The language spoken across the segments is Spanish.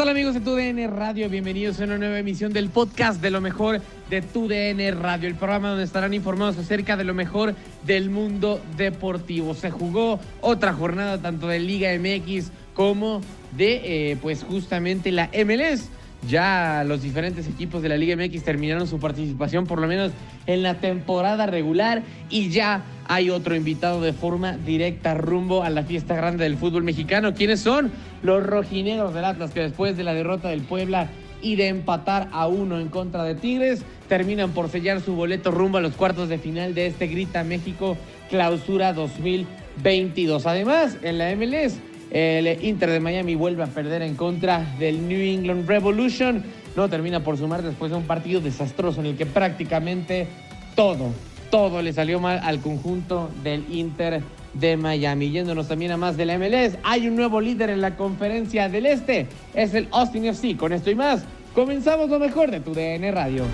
Tal amigos de TUDN Radio? Bienvenidos a una nueva emisión del podcast de lo mejor de TUDN Radio, el programa donde estarán informados acerca de lo mejor del mundo deportivo. Se jugó otra jornada tanto de Liga MX como de eh, pues justamente la MLS. Ya los diferentes equipos de la Liga MX terminaron su participación por lo menos en la temporada regular y ya hay otro invitado de forma directa rumbo a la fiesta grande del fútbol mexicano. ¿Quiénes son? Los rojinegros del Atlas que después de la derrota del Puebla y de empatar a uno en contra de Tigres, terminan por sellar su boleto rumbo a los cuartos de final de este Grita México Clausura 2022. Además, en la MLS el Inter de Miami vuelve a perder en contra del New England Revolution. No termina por sumar después de un partido desastroso en el que prácticamente todo, todo le salió mal al conjunto del Inter de Miami. Yéndonos también a más de la MLS, hay un nuevo líder en la conferencia del Este. Es el Austin FC. Con esto y más, comenzamos lo mejor de tu DN Radio.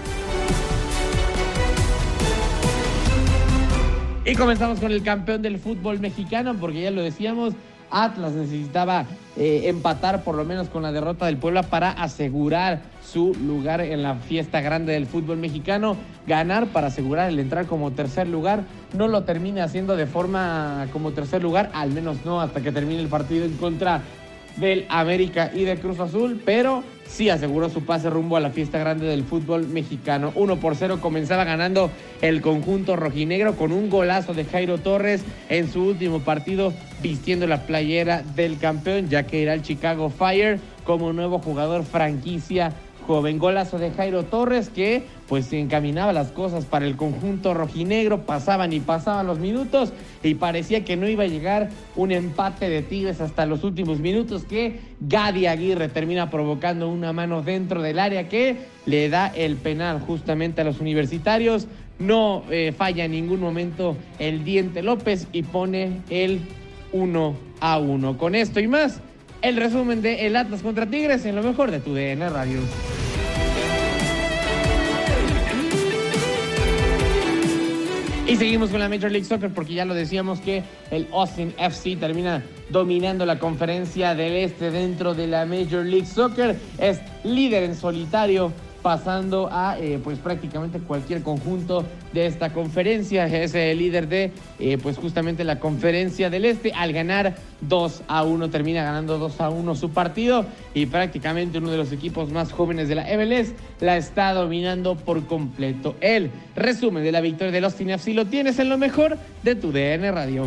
Y comenzamos con el campeón del fútbol mexicano, porque ya lo decíamos, Atlas necesitaba eh, empatar por lo menos con la derrota del Puebla para asegurar su lugar en la fiesta grande del fútbol mexicano. Ganar para asegurar el entrar como tercer lugar. No lo termina haciendo de forma como tercer lugar, al menos no hasta que termine el partido en contra del América y de Cruz Azul, pero sí aseguró su pase rumbo a la fiesta grande del fútbol mexicano. 1 por 0 comenzaba ganando el conjunto rojinegro con un golazo de Jairo Torres en su último partido vistiendo la playera del campeón, ya que era el Chicago Fire como nuevo jugador franquicia joven. Golazo de Jairo Torres que pues encaminaba las cosas para el conjunto rojinegro, pasaban y pasaban los minutos y parecía que no iba a llegar un empate de Tigres hasta los últimos minutos que Gadi Aguirre termina provocando una mano dentro del área que le da el penal justamente a los universitarios. No eh, falla en ningún momento el Diente López y pone el 1 a 1. Con esto y más, el resumen de El Atlas contra Tigres en lo mejor de tu DN Radio. Y seguimos con la Major League Soccer porque ya lo decíamos que el Austin FC termina dominando la conferencia del este dentro de la Major League Soccer. Es líder en solitario pasando a eh, pues prácticamente cualquier conjunto de esta conferencia. Es el líder de eh, pues justamente la conferencia del este. Al ganar 2 a 1 termina ganando 2 a 1 su partido y prácticamente uno de los equipos más jóvenes de la MLS la está dominando por completo. El resumen de la victoria de los FC lo tienes en lo mejor de tu DN Radio.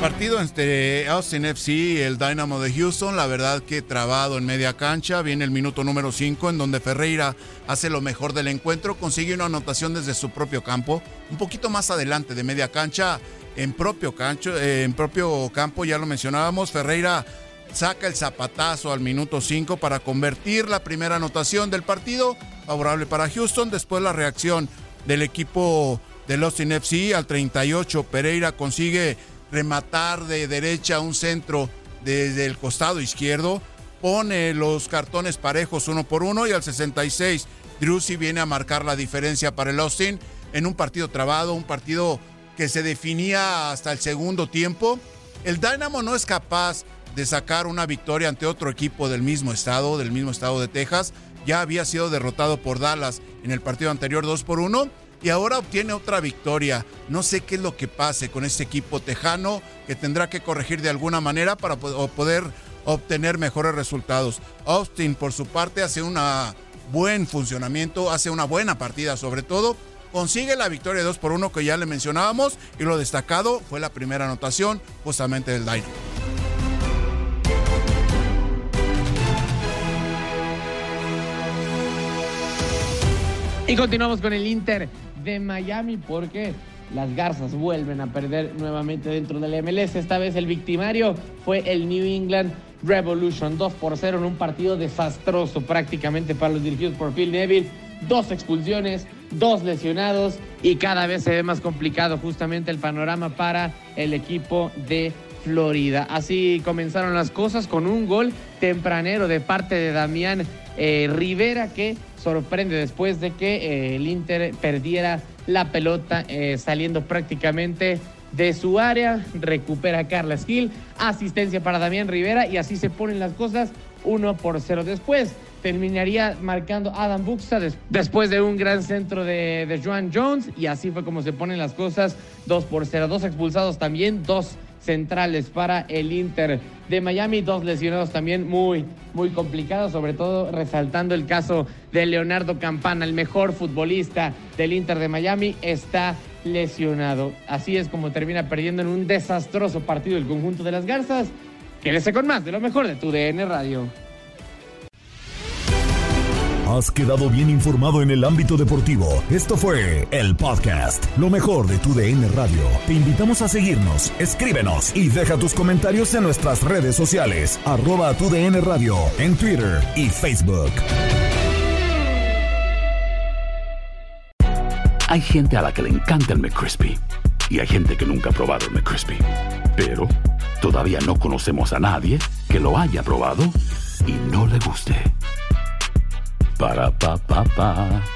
Partido entre Austin FC y el Dynamo de Houston, la verdad que trabado en media cancha, viene el minuto número 5 en donde Ferreira hace lo mejor del encuentro, consigue una anotación desde su propio campo, un poquito más adelante de media cancha, en propio, cancho, eh, en propio campo, ya lo mencionábamos, Ferreira saca el zapatazo al minuto 5 para convertir la primera anotación del partido, favorable para Houston, después la reacción del equipo del Austin FC al 38, Pereira consigue rematar de derecha un centro desde el costado izquierdo, pone los cartones parejos uno por uno y al 66 Drusy viene a marcar la diferencia para el Austin en un partido trabado, un partido que se definía hasta el segundo tiempo. El Dynamo no es capaz de sacar una victoria ante otro equipo del mismo estado, del mismo estado de Texas. Ya había sido derrotado por Dallas en el partido anterior 2 por 1 y ahora obtiene otra victoria. No sé qué es lo que pase con este equipo tejano que tendrá que corregir de alguna manera para poder obtener mejores resultados. Austin, por su parte, hace un buen funcionamiento, hace una buena partida sobre todo. Consigue la victoria 2 por 1 que ya le mencionábamos y lo destacado fue la primera anotación justamente del Dynamo. Y continuamos con el Inter de Miami porque las Garzas vuelven a perder nuevamente dentro del MLS. Esta vez el victimario fue el New England Revolution 2 por 0 en un partido desastroso prácticamente para los dirigidos por Phil Neville. Dos expulsiones, dos lesionados y cada vez se ve más complicado justamente el panorama para el equipo de Florida. Así comenzaron las cosas con un gol tempranero de parte de Damián eh, Rivera que sorprende después de que eh, el Inter perdiera la pelota eh, saliendo prácticamente de su área, recupera a Carles Gil, asistencia para Damián Rivera y así se ponen las cosas uno por cero. Después terminaría marcando Adam Buxa después de un gran centro de, de Joan Jones y así fue como se ponen las cosas dos por cero. Dos expulsados también, dos centrales para el Inter de Miami, dos lesionados también muy, muy complicados, sobre todo resaltando el caso de Leonardo Campana, el mejor futbolista del Inter de Miami, está lesionado. Así es como termina perdiendo en un desastroso partido el conjunto de las Garzas. Quédese con más de lo mejor de tu DN Radio. Has quedado bien informado en el ámbito deportivo. Esto fue el podcast, lo mejor de tu DN Radio. Te invitamos a seguirnos, escríbenos y deja tus comentarios en nuestras redes sociales, arroba tu DN Radio, en Twitter y Facebook. Hay gente a la que le encanta el McCrispy y hay gente que nunca ha probado el McCrispy. Pero todavía no conocemos a nadie que lo haya probado y no le guste. Ba-da-ba-ba-ba.